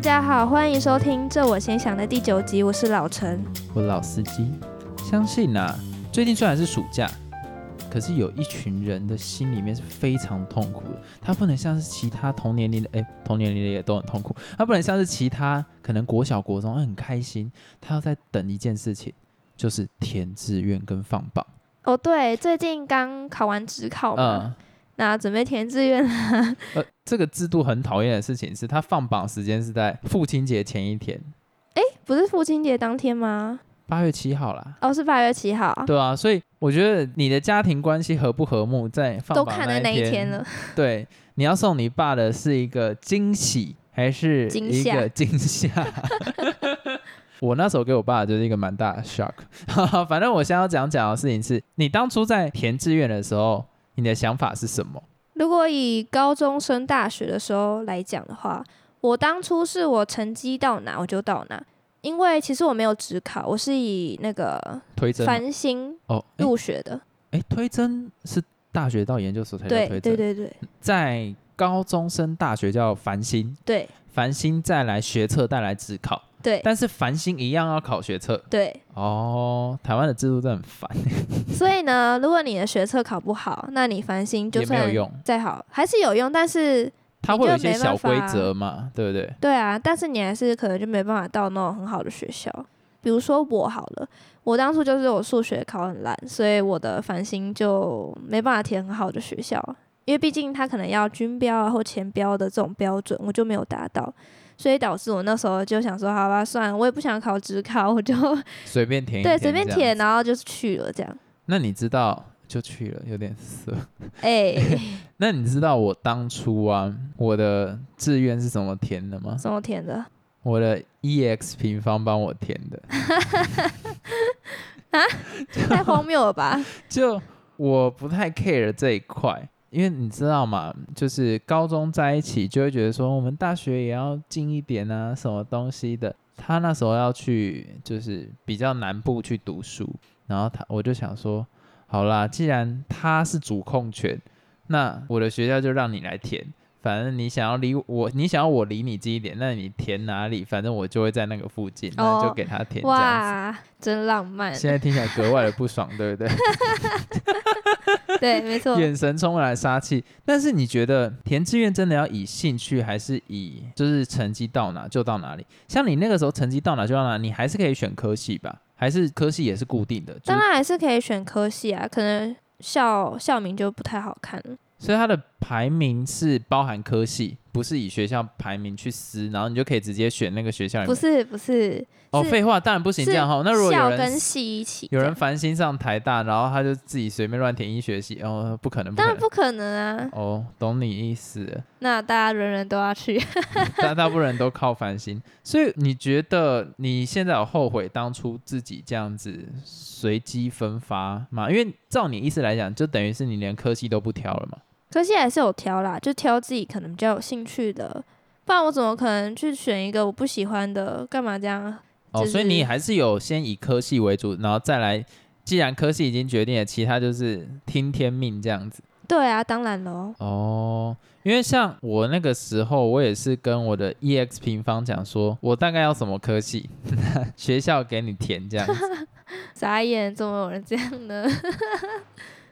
大家好，欢迎收听《这我先想》的第九集，我是老陈。我老司机，相信啊，最近虽然是暑假，可是有一群人的心里面是非常痛苦的。他不能像是其他同年龄的，哎，同年龄的也都很痛苦。他不能像是其他可能国小、国中很开心，他要在等一件事情，就是填志愿跟放榜。哦，对，最近刚考完职考嘛，嗯，那准备填志愿了。呃，这个制度很讨厌的事情是，他放榜时间是在父亲节前一天，哎不是父亲节当天吗？八月七号啦。哦，是八月七号，对啊，所以我觉得你的家庭关系和不和睦，在放都榜看了那一一天了。对，你要送你爸的是一个惊喜，还是一个惊吓？我那时候给我爸的就是一个蛮大的 shock。反正我现在要讲讲的事情是，你当初在填志愿的时候，你的想法是什么？如果以高中升大学的时候来讲的话，我当初是我成绩到哪我就到哪，因为其实我没有职考，我是以那个推甄吗？繁星哦，哎入学的。哎，推甄是大学到研究所才叫对推甄，对对对。在高中升大学叫繁星，对。繁星再来学测，再来职考，对但是繁星一样要考学测。对，哦，台湾的制度真的很烦，所以呢，如果你的学测考不好，那你繁星就算没有用。再好还是有用，但是它会有一些小规则嘛，对不对？对啊，但是你还是可能就没办法到那种很好的学校。比如说我好了，我当初就是我数学考很烂，所以我的繁星就没办法填很好的学校，因为毕竟他可能要军标啊或前标的这种标准，我就没有达到，所以导致我那时候就想说，好吧，算了，我也不想考职考，我就 随便填一对随便填，然后就去了这样。那你知道就去了，有点色。哎、那你知道我当初啊，我的志愿是怎么填的吗？怎么填的？我的 EX 平方帮我填的。啊太荒谬了吧？就我不太 care 这一块，因为你知道嘛，就是高中在一起就会觉得说，我们大学也要近一点啊，什么东西的。他那时候要去就是比较南部去读书，然后他我就想说，好啦，既然他是主控权，那我的学校就让你来填。反正你想要离我，你想要我离你近一点，那你填哪里？反正我就会在那个附近，那就哦给他填。哇，真浪漫。现在听起来格外的不爽，对不对？对，没错。眼神充满了杀气。但是你觉得填志愿真的要以兴趣，还是以就是成绩到哪就到哪里？像你那个时候成绩到哪就到哪，你还是可以选科系吧？还是科系也是固定的？就是当然还是可以选科系啊，可能校校名就不太好看了。所以它的排名是包含科系，不是以学校排名去撕，然后你就可以直接选那个学校。不是不是，哦，废话，当然不行这样哈。那如果有人校跟系一起，有人繁星上台大，然后他就自己随便乱填医学系，哦，不可能，不可能。当然不可能啊。哦，懂你意思了。那大家人人都要去，大大部分人都靠繁星，所以你觉得你现在有后悔当初自己这样子随机分发吗？因为照你意思来讲，就等于是你连科系都不挑了嘛。科系还是有挑啦，就挑自己可能比较有兴趣的，不然我怎么可能去选一个我不喜欢的？干嘛这样？哦，就是所以你还是有先以科系为主，然后再来，既然科系已经决定了，其他就是听天命这样子。对啊，当然喽。哦，因为像我那个时候，我也是跟我的 EX 平方讲说，我大概要什么科系，学校给你填这样子。傻眼，怎么有人这样呢？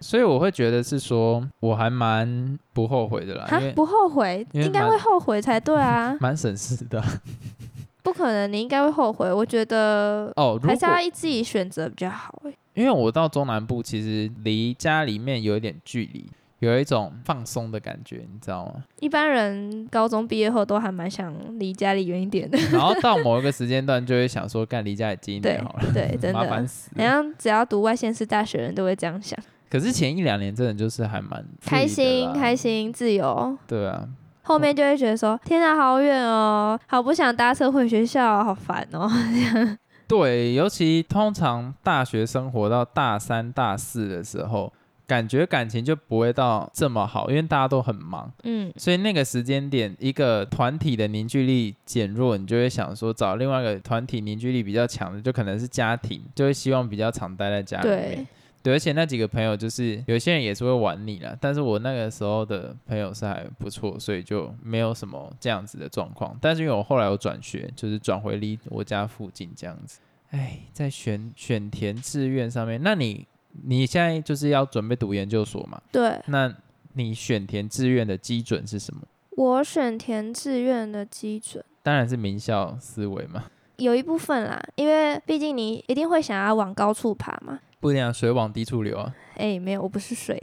所以我会觉得是说，我还蛮不后悔的啦，因为，哈不后悔，应该会后悔才对啊。蛮省事的。不可能，你应该会后悔。我觉得哦，还是果要自己选择比较好、欸。因为我到中南部，其实离家里面有一点距离，有一种放松的感觉，你知道吗？一般人高中毕业后都还蛮想离家里远一点的，然后到某一个时间段，就会想说，干离家里近一点好了，对，真 麻烦的。死了。好像只要读外县市大学的人都会这样想，可是前一两年真的就是还蛮开心啦开心自由。对啊，后面就会觉得说，天啊，好远哦，好不想搭车回学校，好烦哦。对，尤其通常大学生活到大三、大四的时候，感觉感情就不会到这么好，因为大家都很忙，嗯，所以那个时间点，一个团体的凝聚力减弱，你就会想说找另外一个团体凝聚力比较强的，就可能是家庭，就会希望比较常待在家里面对。对，而且那几个朋友就是有些人也是会玩你啦，但是我那个时候的朋友是还不错，所以就没有什么这样子的状况。但是因为我后来有转学，就是转回离我家附近这样子。哎，在选选填志愿上面，那你你现在就是要准备读研究所嘛？对，那你选填志愿的基准是什么？我选填志愿的基准当然是名校思维嘛，有一部分啦，因为毕竟你一定会想要往高处爬嘛。不一定啊，水往低处流啊，哎、没有，我不是水。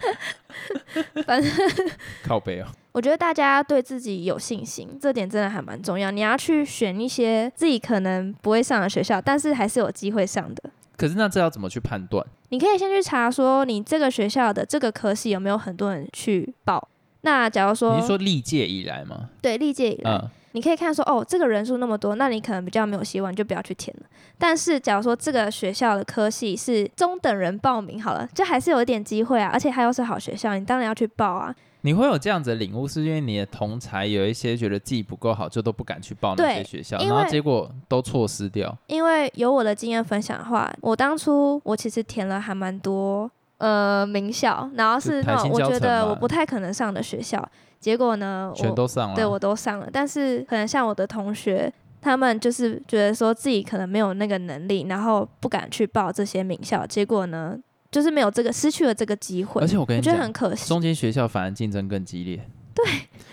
反正靠背哦。我觉得大家对自己有信心，这点真的还蛮重要。你要去选一些自己可能不会上的学校，但是还是有机会上的。可是那这要怎么去判断？你可以先去查说你这个学校的这个科系有没有很多人去报。那假如说你是说历届以来吗？对历届以来，嗯，你可以看说哦，这个人数那么多，那你可能比较没有希望，你就不要去填了。但是假如说这个学校的科系是中等人报名好了，就还是有一点机会啊，而且它又是好学校，你当然要去报啊。你会有这样子的领悟，是因为你的同才有一些觉得自己不够好，就都不敢去报那些学校，然后结果都错失掉。因为有我的经验分享的话，我当初我其实填了还蛮多呃名校，然后是那种我觉得我不太可能上的学校，结果呢，我全都上了，对我都上了，但是可能像我的同学。他们就是觉得说自己可能没有那个能力，然后不敢去报这些名校，结果呢，就是没有这个失去了这个机会。而且我跟我觉得你讲，很可惜。中间学校反而竞争更激烈。对，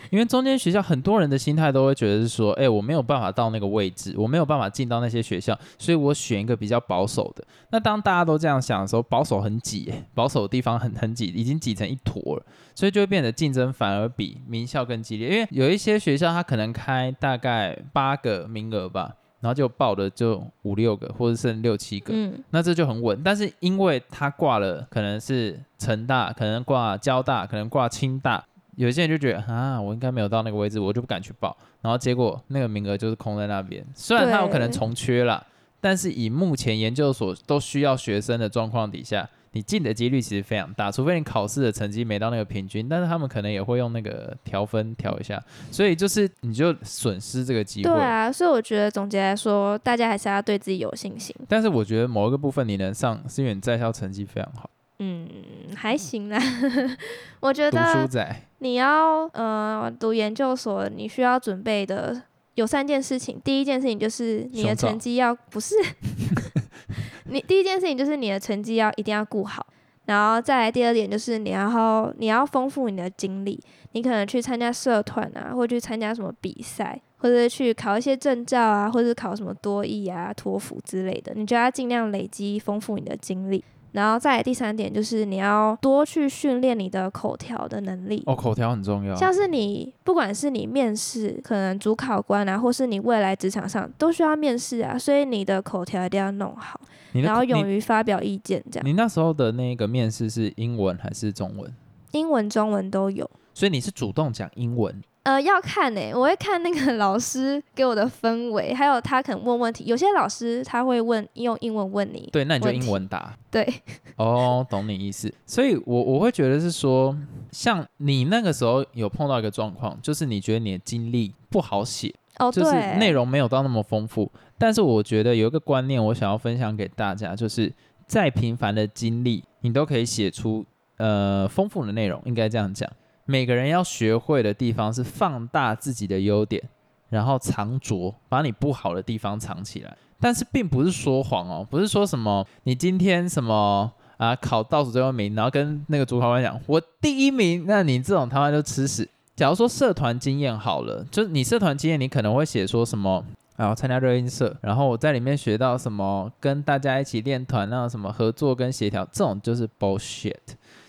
因为中间学校很多人的心态都会觉得是说，哎、我没有办法到那个位置，我没有办法进到那些学校，所以我选一个比较保守的。那当大家都这样想的时候，保守很挤、哎保守的地方很很挤，已经挤成一坨了，所以就会变得竞争反而比名校更激烈。因为有一些学校它可能开大概八个名额吧，然后就报的就五六个，或者剩六七个。嗯，那这就很稳。但是因为他挂了，可能是成大，可能挂交大，可能挂清大，有些人就觉得啊，我应该没有到那个位置，我就不敢去报。然后结果那个名额就是空在那边，虽然他有可能重缺了，但是以目前研究所都需要学生的状况底下。你进的几率其实非常大，除非你考试的成绩没到那个平均，但是他们可能也会用那个调分调一下，所以就是你就损失这个机会。对啊，所以我觉得总结来说，大家还是要对自己有信心。但是我觉得某一个部分你能上，是因为你在校成绩非常好，嗯，还行啦。我觉得。你要呃读研究所，你需要准备的有三件事情。第一件事情就是你的成绩要不是 你第一件事情就是你的成绩要一定要顾好，然后再来第二点就是你要你要丰富你的经历，你可能去参加社团啊，或者去参加什么比赛，或者去考一些证照啊，或者是考什么多益啊、托福之类的，你就要尽量累积丰富你的经历。然后再来第三点就是你要多去训练你的口条的能力。哦，口条很重要。像是你，不管是你面试，可能主考官啊，或是你未来职场上都需要面试啊，所以你的口条一定要弄好，然后勇于发表意见，这样你。你那时候的那个面试是英文还是中文？英文、中文都有。所以你是主动讲英文，呃，要看呢、我会看那个 老师给我的氛围，还有他可能问问题。有些老师他会问用英文问你，对，那你就英文答。对，哦，懂你意思。所以我我会觉得是说，像你那个时候有碰到一个状况，就是你觉得你的经历不好写，哦，就是，内容没有到那么丰富。但是我觉得有一个观念，我想要分享给大家，就是再平凡的经历，你都可以写出呃丰富的内容，应该这样讲。每个人要学会的地方是放大自己的优点，然后藏拙，把你不好的地方藏起来。但是并不是说谎哦，不是说什么你今天什么啊考倒数最后一名，然后跟那个主考官讲我第一名，那你这种他妈就吃屎。假如说社团经验好了，就是你社团经验，你可能会写说什么啊，参加热音社，然后我在里面学到什么，跟大家一起练团，那什么合作跟协调，这种就是 bullshit。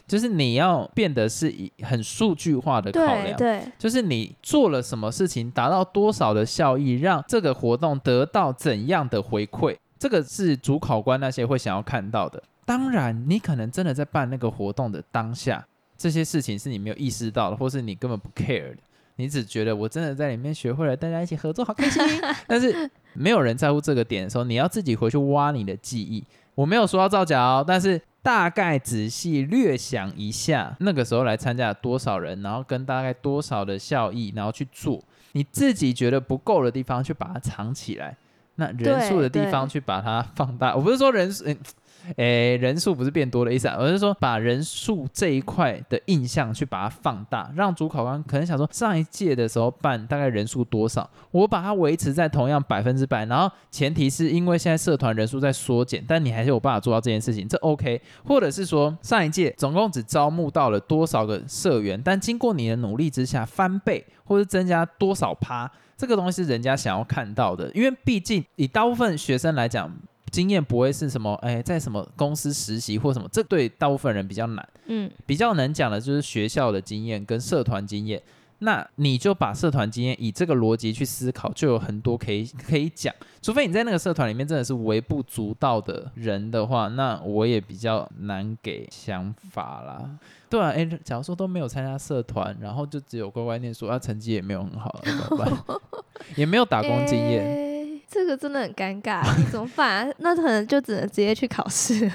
就是你要变得是以很数据化的考量，对对就是你做了什么事情，达到多少的效益，让这个活动得到怎样的回馈，这个是主考官那些会想要看到的。当然，你可能真的在办那个活动的当下，这些事情是你没有意识到的，或是你根本不 care 的。你只觉得我真的在里面学会了，大家一起合作，好开心。但是没有人在乎这个点的时候，你要自己回去挖你的记忆。我没有说要造假哦，但是大概仔细略想一下，那个时候来参加多少人，然后跟大概多少的效益，然后去做你自己觉得不够的地方，去把它藏起来。那人数的地方去把它放大。我不是说人数，嗯诶，人数不是变多的意思，而是说把人数这一块的印象去把它放大，让主考官可能想说上一届的时候办大概人数多少，我把它维持在同样百分之百，然后前提是因为现在社团人数在缩减，但你还是有办法做到这件事情，这 OK，或者是说上一届总共只招募到了多少个社员，但经过你的努力之下翻倍或者增加多少趴，这个东西是人家想要看到的，因为毕竟以大部分学生来讲。经验不会是什么，哎，在什么公司实习或什么，这对大部分人比较难。嗯，比较能讲的就是学校的经验跟社团经验。那你就把社团经验以这个逻辑去思考，就有很多可以可以讲。除非你在那个社团里面真的是微不足道的人的话，那我也比较难给想法啦。对啊，哎，假如说都没有参加社团，然后就只有乖乖念书，啊，成绩也没有很好，怎么办？也没有打工经验。这个真的很尴尬，怎么办？那可能就只能直接去考试了。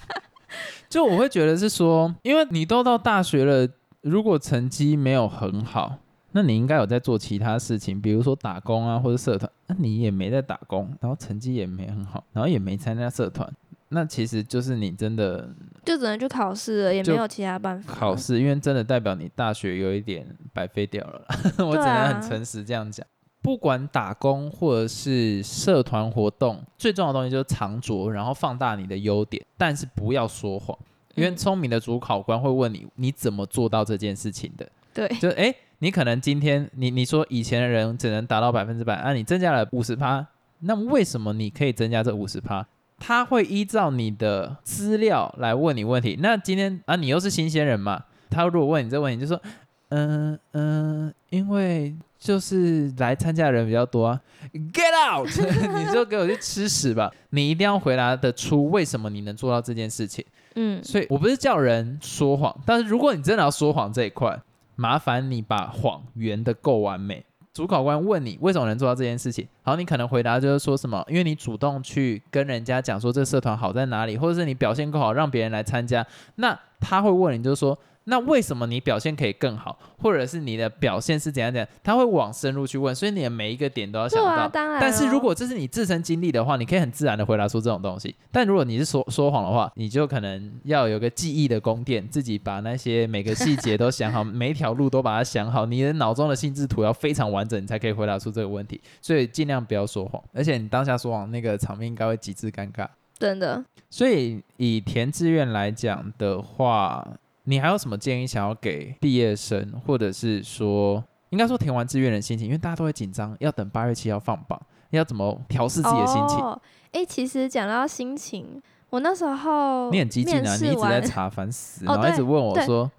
就我会觉得是说，因为你都到大学了，如果成绩没有很好，那你应该有在做其他事情，比如说打工啊，或者社团。那你也没在打工，然后成绩也没很好，然后也没参加社团，那其实就是你真的就只能去考试了，也没有其他办法。考试，因为真的代表你大学有一点白费掉了。我只能很诚实这样讲。不管打工或者是社团活动，最重要的东西就是藏拙，然后放大你的优点，但是不要说谎，因为聪明的主考官会问你，你怎么做到这件事情的？对，就哎，你可能今天你你说以前的人只能达到百分之百，啊，你增加了五十趴，那为什么你可以增加这五十趴？他会依照你的资料来问你问题。那今天啊，你又是新鲜人嘛，他如果问你这个问题，就说，嗯嗯，因为。就是来参加的人比较多啊，Get out！你就给我去吃屎吧！你一定要回答得出为什么你能做到这件事情。嗯，所以我不是叫人说谎，但是如果你真的要说谎这一块，麻烦你把谎圆的够完美。主考官问你为什么能做到这件事情，好，你可能回答就是说什么，因为你主动去跟人家讲说这个社团好在哪里，或者是你表现够好让别人来参加，那他会问你就是说。那为什么你表现可以更好，或者是你的表现是怎样怎样？他会往深入去问，所以你的每一个点都要想到。当然。但是如果这是你自身经历的话，你可以很自然的回答出这种东西。但如果你是说说谎的话，你就可能要有个记忆的宫殿，自己把那些每个细节都想好，每一条路都把它想好，你的脑中的心智图要非常完整，你才可以回答出这个问题。所以尽量不要说谎，而且你当下说谎，那个场面应该会极致尴尬。真的。所以以填志愿来讲的话。你还有什么建议想要给毕业生，或者是说，应该说填完志愿的心情，因为大家都会紧张，要等八月七号放榜，要怎么调试自己的心情？哎，其实讲到心情。我那时候你很激进啊，你一直在查，烦死，然后一直问我说：“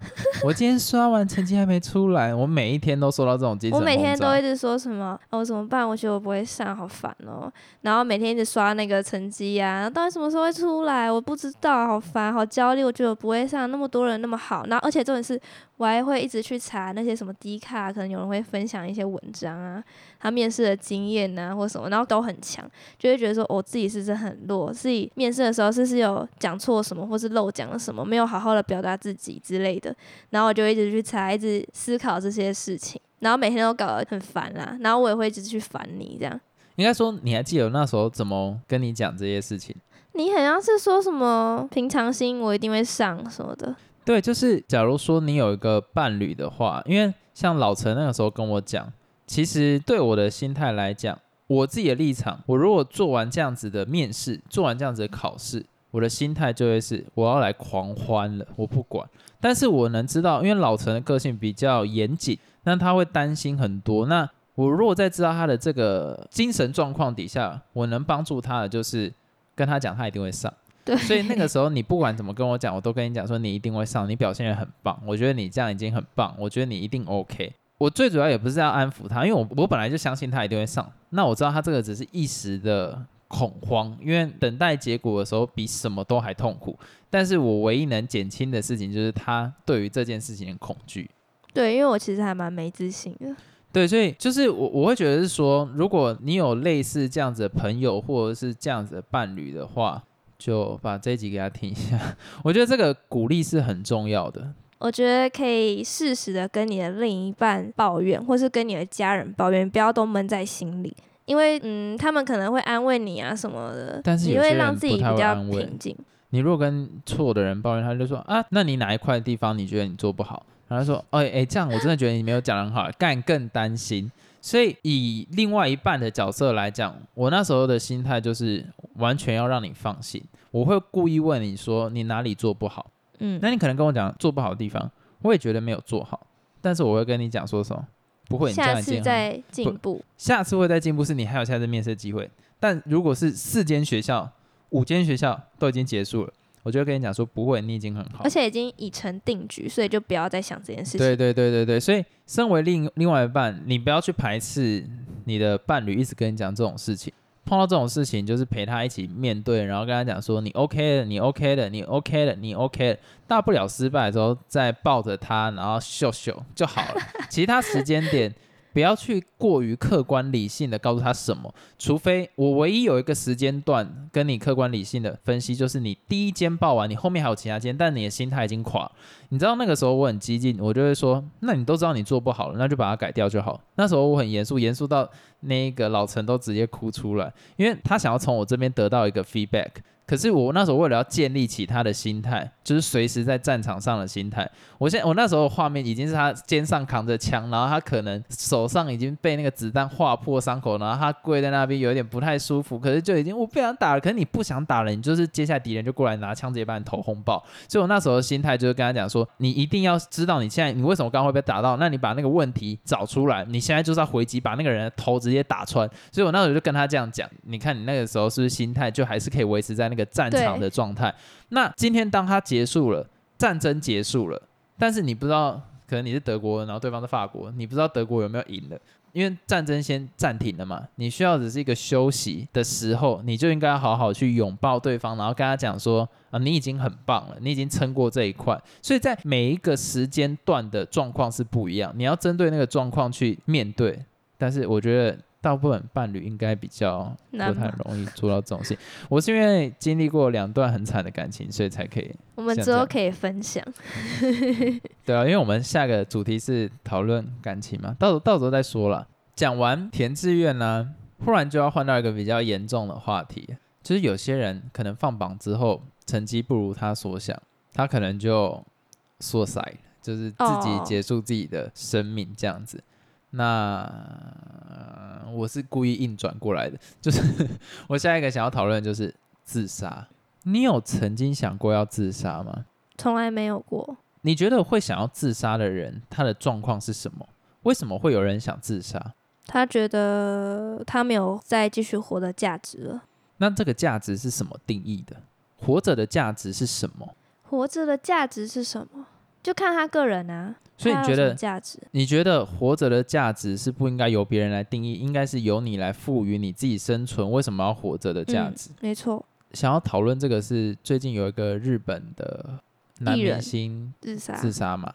我今天刷完成绩还没出来。”我每一天都收到这种精神我每天都一直说什么：“我怎么办？我觉得我不会上，好烦哦。”然后每天一直刷那个成绩呀，到底什么时候会出来？我不知道，好烦，好焦虑。我觉得我不会上，那么多人那么好，然后而且重点是。我还会一直去查那些什么低卡，可能有人会分享一些文章啊，他面试的经验啊，或什么，然后都很强，就会觉得说我自己是不是很弱，自己面试的时候是不是有讲错什么，或是漏讲了什么，没有好好的表达自己之类的，然后我就一直去查，一直思考这些事情，然后每天都搞得很烦啦，然后我也会一直去烦你这样。应该说你还记得那时候怎么跟你讲这些事情？你好像是说什么平常心，我一定会上什么的。对，就是假如说你有一个伴侣的话，因为像老陈那个时候跟我讲，其实对我的心态来讲，我自己的立场，我如果做完这样子的面试，做完这样子的考试，我的心态就会是我要来狂欢了，我不管。但是我能知道，因为老陈的个性比较严谨，那他会担心很多。那我如果在知道他的这个精神状况底下，我能帮助他的就是跟他讲，他一定会上。对所以那个时候，你不管怎么跟我讲，我都跟你讲说你一定会上，你表现也很棒，我觉得你这样已经很棒，我觉得你一定 OK。我最主要也不是要安抚他，因为我我本来就相信他一定会上。那我知道他这个只是一时的恐慌，因为等待结果的时候比什么都还痛苦。但是我唯一能减轻的事情就是他对于这件事情的恐惧。对，因为我其实还蛮没自信的。对，所以就是我我会觉得是说，如果你有类似这样子的朋友或者是这样子的伴侣的话。就把这一集给他听一下，我觉得这个鼓励是很重要的。我觉得可以适时的跟你的另一半抱怨，或是跟你的家人抱怨，不要都闷在心里。因因为嗯，他们可能会安慰你啊什么的，但是有些人让自己比较平静。你如果跟错的人抱怨，他就说啊，那你哪一块地方你觉得你做不好？然后他说，哎、哎、这样我真的觉得你没有讲得很好，干更担心。所以以另外一半的角色来讲，我那时候的心态就是完全要让你放心，我会故意问你说你哪里做不好，嗯，那你可能跟我讲做不好的地方，我也觉得没有做好，但是我会跟你讲说什么，不会，你这样下次再进步。下次会再进步，是你还有下次面试机会。但如果是四间学校、五间学校都已经结束了，我就会跟你讲说不会，你已经很好而。且已经已成定局，所以就不要再想这件事情。对对对对对，所以身为另另外一半，你不要去排斥你的伴侣一直跟你讲这种事情。碰到这种事情，就是陪他一起面对，然后跟他讲说你 OK 的，你 OK 的，你 OK 的，你 OK 的，大不了失败的时候再抱着他，然后秀秀就好了。其他时间点不要去过于客观理性的告诉他什么，除非我唯一有一个时间段跟你客观理性的分析，就是你第一间报完，你后面还有其他间，但你的心态已经垮。你知道那个时候我很激进，我就会说，那你都知道你做不好了，那就把它改掉就好。那时候我很严肃，严肃到那个老陈都直接哭出来，因为他想要从我这边得到一个 feedback。可是我那时候为了要建立起他的心态，就是随时在战场上的心态。我现我那时候画面已经是他肩上扛着枪，然后他可能手上已经被那个子弹划破伤口，然后他跪在那边有点不太舒服，可是就已经我不想打了。可是你不想打了，你就是接下来敌人就过来拿枪直接把你头轰爆。所以我那时候的心态就是跟他讲说，你一定要知道你现在你为什么刚刚会被打到，那你把那个问题找出来，你现在就是要回击，把那个人的头直接打穿。所以我那时候就跟他这样讲，你看你那个时候是不是心态就还是可以维持在那个战场的状态？那今天当他结束了，战争结束了，但是你不知道，可能你是德国人，然后对方是法国，你不知道德国有没有赢了。因为战争先暂停了嘛，你需要只是一个休息的时候，你就应该好好去拥抱对方，然后跟他讲说啊，你已经很棒了，你已经撑过这一块。所以在每一个时间段的状况是不一样，你要针对那个状况去面对。但是我觉得大部分伴侣应该比较不太容易做到这种事情。我是因为经历过两段很惨的感情，所以才可以我们之后可以分享。对啊，因为我们下个主题是讨论感情嘛，到时候到时候再说了。讲完填志愿呢，忽然就要换到一个比较严重的话题，就是有些人可能放榜之后成绩不如他所想，他可能就缩塞，就是自己哦结束自己的生命这样子。那、呃我是故意硬转过来的，就是我下一个想要讨论的就是自杀。你有曾经想过要自杀吗？从来没有过。你觉得会想要自杀的人，他的状况是什么？为什么会有人想自杀？他觉得他没有再继续活的价值了。那这个价值是什么定义的？活着的价值是什么？活着的价值是什么？就看他个人啊。所以你觉得，价值？你觉得活着的价值是不应该由别人来定义，应该是由你来赋予你自己生存为什么要活着的价值？没错，想要讨论这个是最近有一个日本的男明星自杀。自杀嘛。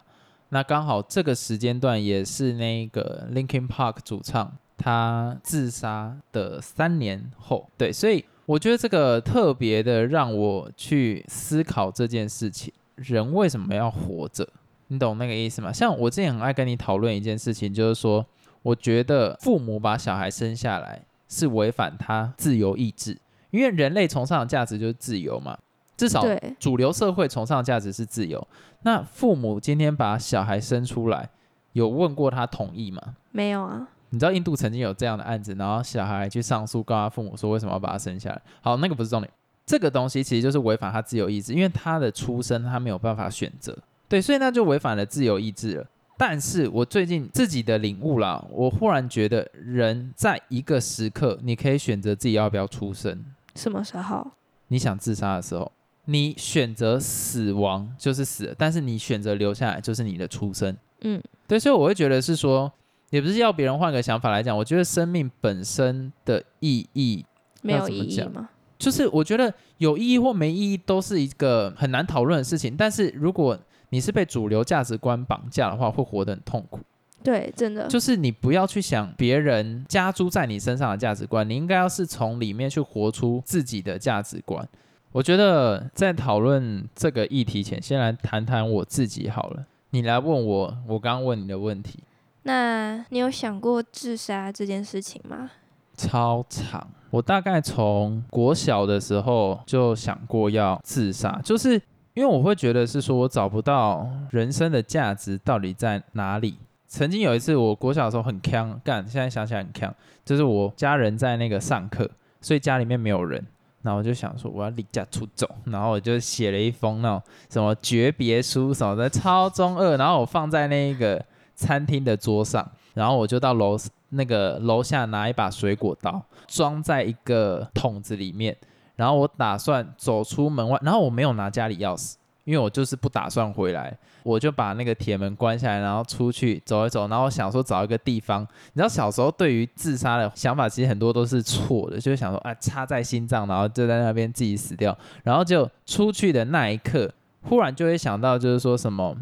那刚好这个时间段也是那个 Linkin Park 主唱他自杀的三年后，对，所以我觉得这个特别的让我去思考这件事情：人为什么要活着？你懂那个意思吗？像我之前很爱跟你讨论一件事情，就是说，我觉得父母把小孩生下来是违反他自由意志，因为人类崇尚的价值就是自由嘛，至少，主流社会崇尚的价值是自由。那父母今天把小孩生出来，有问过他同意吗？没有啊。你知道印度曾经有这样的案子，然后小孩去上诉，告他父母说为什么要把他生下来？好，那个不是重点，这个东西其实就是违反他自由意志，因为他的出生他没有办法选择，对，所以那就违反了自由意志了。但是我最近自己的领悟啦，我忽然觉得人在一个时刻，你可以选择自己要不要出生。什么时候？你想自杀的时候，你选择死亡就是死了，但是你选择留下来就是你的出生。嗯，对，所以我会觉得是说，也不是要别人换个想法来讲，我觉得生命本身的意义，没有意义吗？就是我觉得有意义或没意义都是一个很难讨论的事情。但是如果你是被主流价值观绑架的话，会活得很痛苦。对，真的。就是你不要去想别人加诸在你身上的价值观，你应该要是从里面去活出自己的价值观。我觉得在讨论这个议题前，先来谈谈我自己好了。你来问我，我刚刚问你的问题，那你有想过自杀这件事情吗？超长。我大概从国小的时候就想过要自杀，就是因为我会觉得是说我找不到人生的价值到底在哪里。曾经有一次，我国小的时候很呛干，现在想起来很呛，就是我家人在那个上课，所以家里面没有人，然后我就想说我要离家出走，然后我就写了一封那种什么诀别书什么的，超中二，然后我放在那个餐厅的桌上，然后我就到楼那个楼下拿一把水果刀，装在一个桶子里面，然后我打算走出门外，然后我没有拿家里钥匙。因为我就是不打算回来，我就把那个铁门关下来，然后出去走一走，然后我想说找一个地方。你知道小时候对于自杀的想法，其实很多都是错的，就是想说啊插在心脏，然后就在那边自己死掉。然后就出去的那一刻，忽然就会想到，就是说什么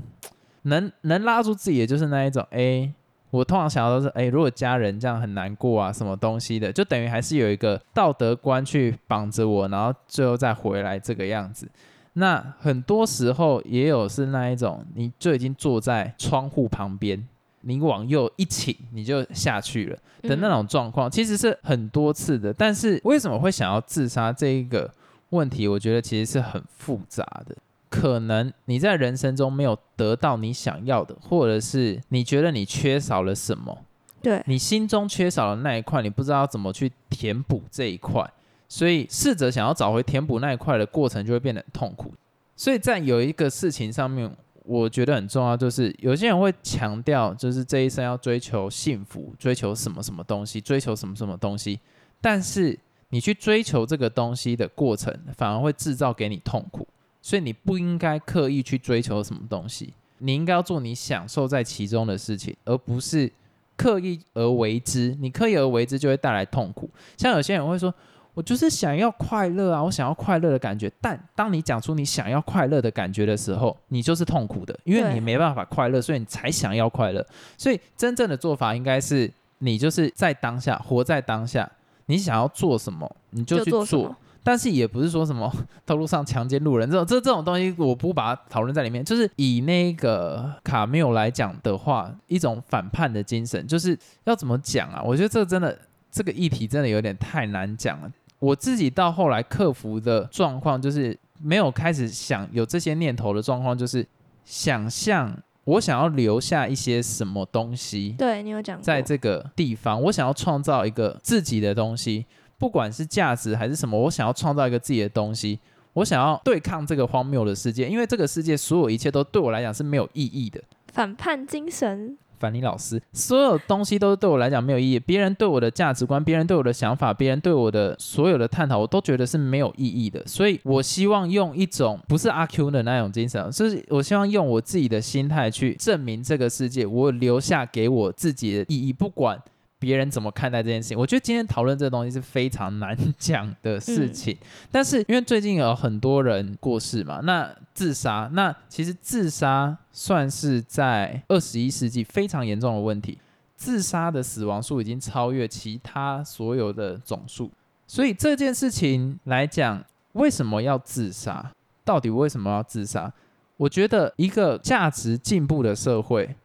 能能拉住自己，的就是那一种。哎，我通常想到都是，哎，如果家人这样很难过啊，什么东西的，就等于还是有一个道德观去绑着我，然后最后再回来这个样子。那很多时候也有是那一种，你就已经坐在窗户旁边，你往右一倾，你就下去了的那种状况，其实是很多次的。但是为什么会想要自杀这一个问题，我觉得其实是很复杂的。可能你在人生中没有得到你想要的，或者是你觉得你缺少了什么，对你心中缺少的那一块，你不知道怎么去填补这一块。所以试着想要找回填补那一块的过程就会变得很痛苦。所以在有一个事情上面，我觉得很重要，就是有些人会强调，就是这一生要追求幸福，追求什么什么东西，追求什么什么东西。但是你去追求这个东西的过程，反而会制造给你痛苦。所以你不应该刻意去追求什么东西，你应该要做你享受在其中的事情，而不是刻意而为之。你刻意而为之就会带来痛苦。像有些人会说。我就是想要快乐啊！我想要快乐的感觉，但当你讲出你想要快乐的感觉的时候，你就是痛苦的，因为你没办法快乐，所以你才想要快乐。所以真正的做法应该是，你就是在当下，活在当下。你想要做什么，你就去做。但是也不是说什么 道路上强奸路人这种，这这种东西，我不把它讨论在里面。就是以那个卡缪来讲的话，一种反叛的精神，就是要怎么讲啊？我觉得这真的这个议题真的有点太难讲了。我自己到后来克服的状况，就是没有开始想有这些念头的状况，就是想象我想要留下一些什么东西。对你有讲，在这个地方，我想要创造一个自己的东西，不管是价值还是什么，我想要创造一个自己的东西，我想要对抗这个荒谬的世界，因为这个世界所有一切都对我来讲是没有意义的。反叛精神。凡尼老师，所有东西都对我来讲没有意义。别人对我的价值观，别人对我的想法，别人对我的所有的探讨，我都觉得是没有意义的。所以我希望用一种不是阿 Q 的那种精神，就是我希望用我自己的心态去证明这个世界，我留下给我自己的意义，不管。别人怎么看待这件事情？我觉得今天讨论这个东西是非常难讲的事情。但是因为最近有很多人过世嘛，那自杀，那其实自杀算是在二十一世纪非常严重的问题。自杀的死亡数已经超越其他所有的总数。所以这件事情来讲，为什么要自杀？到底为什么要自杀？我觉得一个价值进步的社会，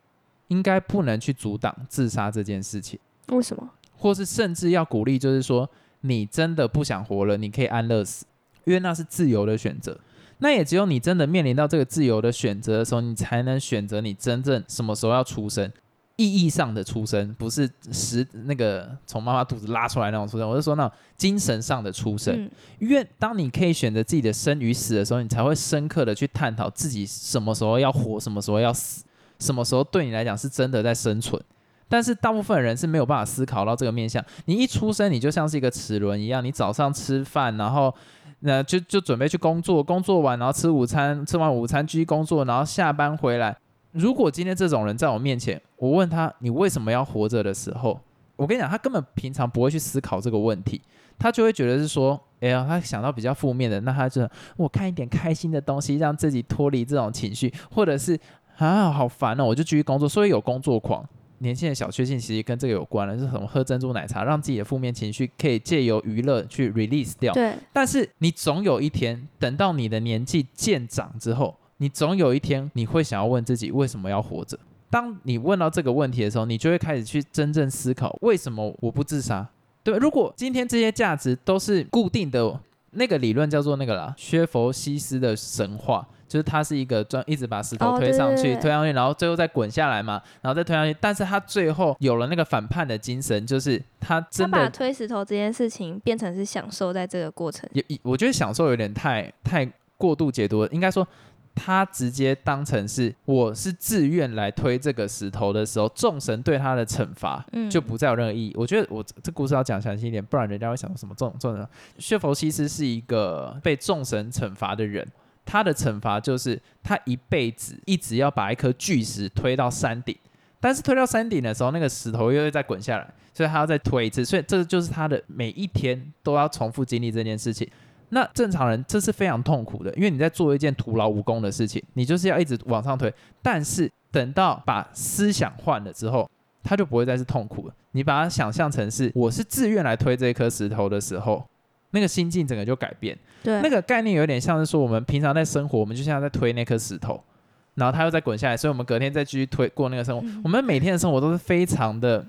应该不能去阻挡自杀这件事情。为什么？或是甚至要鼓励，就是说，你真的不想活了，你可以安乐死，因为那是自由的选择。那也只有你真的面临到这个自由的选择的时候，你才能选择你真正什么时候要出生，意义上的出生，不是实那个从妈妈肚子拉出来那种出生。我是说那种精神上的出生。因为当你可以选择自己的生与死的时候，你才会深刻的去探讨自己什么时候要活，什么时候要死，什么时候对你来讲是真的在生存。但是大部分人是没有办法思考到这个面向。你一出生，你就像是一个齿轮一样，你早上吃饭，然后那就就准备去工作，工作完然后吃午餐，吃完午餐继续工作，然后下班回来。如果今天这种人在我面前，我问他你为什么要活着的时候，我跟你讲，他根本平常不会去思考这个问题，他就会觉得是说，哎呀，他想到比较负面的，那他就我看一点开心的东西，让自己脱离这种情绪，或者是啊好烦哦，我就继续工作，所以有工作狂。年轻的小确幸其实跟这个有关了，是什么？喝珍珠奶茶，让自己的负面情绪可以借由娱乐去 release 掉。对。但是你总有一天，等到你的年纪渐长之后，你总有一天你会想要问自己为什么要活着。当你问到这个问题的时候，你就会开始去真正思考为什么我不自杀。对？如果今天这些价值都是固定的，那个理论叫做那个啦，薛佛西斯的神话，就是他是一个专一直把石头哦推上去，对对对推上去，然后最后再滚下来嘛，然后再推上去，但是他最后有了那个反叛的精神，就是他他把真的推石头这件事情变成是享受在这个过程。也，我觉得享受有点太太过度解读了，应该说。他直接当成是我是自愿来推这个石头的时候，众神对他的惩罚嗯就不再有任何意义。我觉得我这这故事要讲详细一点，不然人家会想说什么众众人。薛佛西斯是一个被众神惩罚的人，他的惩罚就是他一辈子一直要把一颗巨石推到山顶，但是推到山顶的时候，那个石头又会再滚下来，所以他要再推一次，所以这就是他的每一天都要重复经历这件事情。那正常人这是非常痛苦的，因为你在做一件徒劳无功的事情，你就是要一直往上推。但是等到把思想换了之后，他就不会再是痛苦了。你把它想象成是我是自愿来推这颗石头的时候，那个心境整个就改变。对，那个概念有点像是说，我们平常在生活，我们就像在推那颗石头，然后它又再滚下来，所以我们隔天再继续推过那个生活。嗯我们每天的生活都是非常的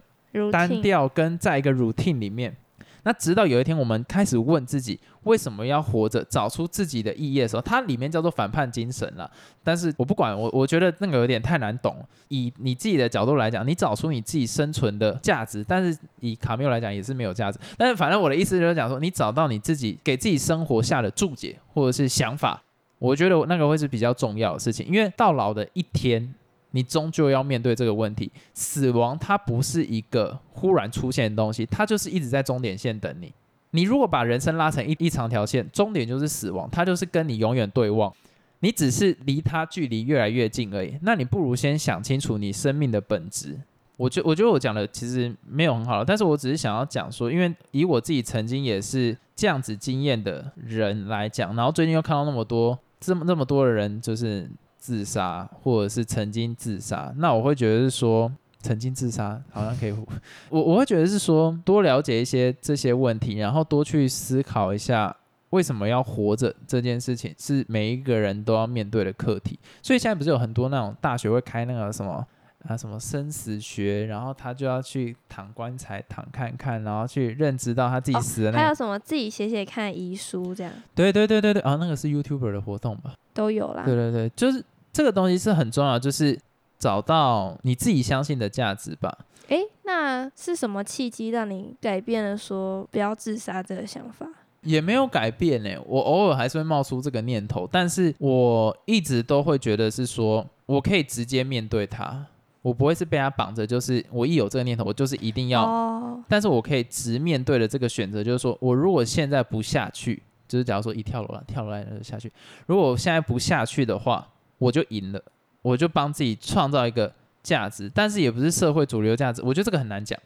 单调，跟在一个 routine 里面。那直到有一天，我们开始问自己为什么要活着，找出自己的意义的时候，它里面叫做反叛精神了。但是我不管，我我觉得那个有点太难懂。以你自己的角度来讲，你找出你自己生存的价值，但是以卡缪来讲也是没有价值。但是反正我的意思就是讲说，你找到你自己给自己生活下的注解或者是想法，我觉得那个会是比较重要的事情，因为到老的一天。你终究要面对这个问题，死亡它不是一个忽然出现的东西，它就是一直在终点线等你。你如果把人生拉成一一长条线，终点就是死亡，它就是跟你永远对望，你只是离它距离越来越近而已。那你不如先想清楚你生命的本质。我觉我觉得我讲的其实没有很好，但是我只是想要讲说，因为以我自己曾经也是这样子经验的人来讲，然后最近又看到那么多这么那么多的人就是自杀，或者是曾经自杀，那我会觉得是说。曾经自杀好像可以，我我会觉得是说多了解一些这些问题，然后多去思考一下为什么要活着这件事情是每一个人都要面对的课题。所以现在不是有很多那种大学会开那个什么啊什么生死学，然后他就要去躺棺材躺看看，然后去认知到他自己哦死的那个。还有什么自己写写看遗书，这样对对对对对，啊，那个是 YouTuber 的活动吧？都有啦。对对对，就是这个东西是很重要，就是找到你自己相信的价值吧。诶，那是什么契机让你改变了说不要自杀这个想法？也没有改变呢，我偶尔还是会冒出这个念头，但是我一直都会觉得是说，我可以直接面对它，我不会是被它绑着，就是我一有这个念头，我就是一定要，哦，但是我可以直面对的这个选择，就是说我如果现在不下去，就是假如说一跳楼了，跳楼来了就下去，如果我现在不下去的话，我就赢了，我就帮自己创造一个价值，但是也不是社会主流价值，我觉得这个很难讲。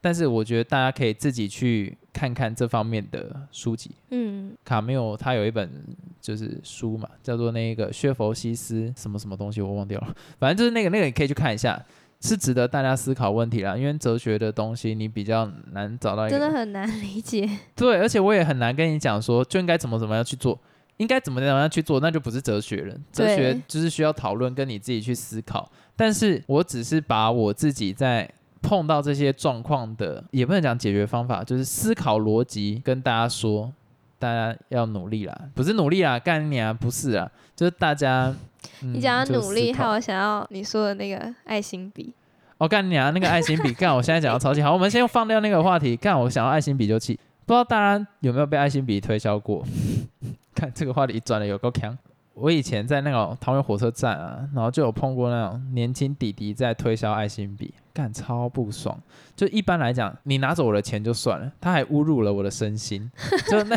但是我觉得大家可以自己去看看这方面的书籍。嗯，卡缪他有一本就是书嘛，叫做那个薛佛西斯什么什么东西，我忘掉了。反正就是那个那个，你可以去看一下，是值得大家思考问题啦。因为哲学的东西你比较难找到一个真的很难理解。对，而且我也很难跟你讲说就应该怎么怎么样去做，应该怎么怎么样去做，那就不是哲学了。哲学就是需要讨论，跟你自己去思考。但是我只是把我自己在碰到这些状况的，也不能讲解决方法，就是思考逻辑跟大家说，大家要努力啦，不是努力啦，干你啊，不是啊，就是大家。嗯你讲就要努力，还有我想要你说的那个爱心笔。我干你啊！那个爱心笔，干！我现在讲到超级好，我们先放掉那个话题。干，我想要爱心笔就气，不知道大家有没有被爱心笔推销过？看这个话题转的有够强。我以前在那个桃园火车站啊，然后就有碰过那种年轻弟弟在推销爱心笔，干超不爽。就一般来讲，你拿走我的钱就算了，他还侮辱了我的身心。就那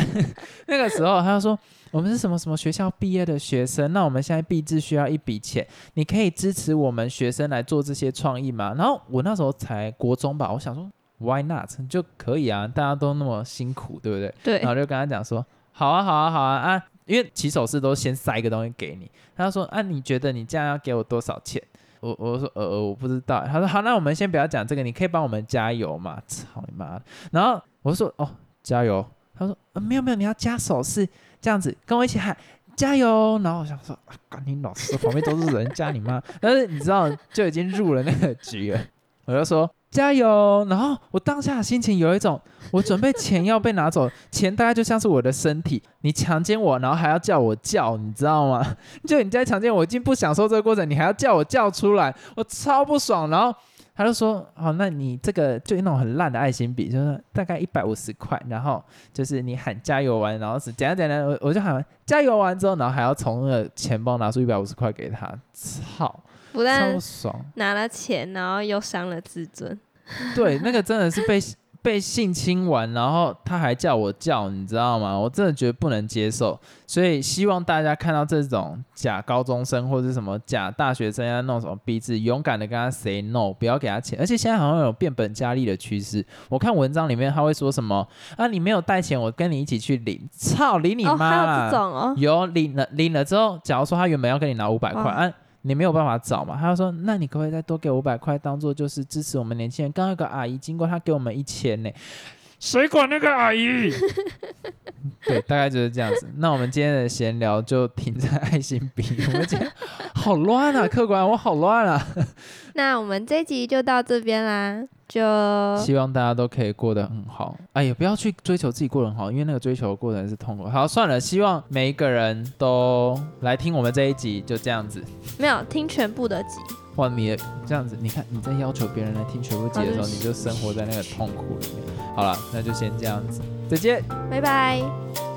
那个时候，他就说我们是什么什么学校毕业的学生，那我们现在毕制需要一笔钱，你可以支持我们学生来做这些创意吗？然后我那时候才国中吧，我想说 Why not 就可以啊，大家都那么辛苦，对不对？对然，后就跟他讲说，好啊，好啊，好啊啊，因为起手式都先塞一个东西给你。他说，啊，你觉得你这样要给我多少钱？我我说，呃呃，我不知道。他说，好，那我们先不要讲这个，你可以帮我们加油嘛？操你妈！然后我说，哦，加油。他说，呃，没有没有，你要加手势，这样子跟我一起喊。加油！然后我想说，啊，赶紧老师旁边都是人，加你妈！但是你知道，就已经入了那个局了。我就说，加油！然后我当下的心情有一种，我准备钱要被拿走，钱大概就像是我的身体，你强奸我，然后还要叫我叫，你知道吗？就你在强奸我，已经不享受这个过程，你还要叫我叫出来，我超不爽。然后他就说：“好，那你这个就那种很烂的爱心笔，就是大概一百五十块，然后就是你喊加油完，然后是怎样怎样，我我就喊加油完之后，然后还要从那个钱包拿出一百五十块给他，操！”不但超爽，拿了钱，然后又伤了自尊。对，那个真的是被 被性侵完，然后他还叫我叫，你知道吗？我真的觉得不能接受。所以希望大家看到这种假高中生或者什么假大学生要弄什么鼻子，勇敢的跟他 say no，不要给他钱。而且现在好像有变本加厉的趋势。我看文章里面他会说什么啊？你没有带钱，我跟你一起去领。操，领你妈啦！这种哦，有领了领了之后，假如说他原本要跟你拿五百块，啊。你没有办法找嘛？他就说：“那你可不可以再多给五百块，当做就是支持我们年轻人？”刚刚有个阿姨经过，她给我们一千呢。谁管那个阿姨？对，大概就是这样子。那我们今天的闲聊就停在爱心笔。我们今天 好乱啊，客官，我好乱啊。那我们这集就到这边啦。就希望大家都可以过得很好。哎呀，不要去追求自己过得很好，因为那个追求的过程是痛苦。好，算了，希望每一个人都来听我们这一集，就这样子。没有听全部的集。哇，你这样子，你看你在要求别人来听全部集的时候，你就生活在那个痛苦里面。好了，那就先这样子，再见，拜拜。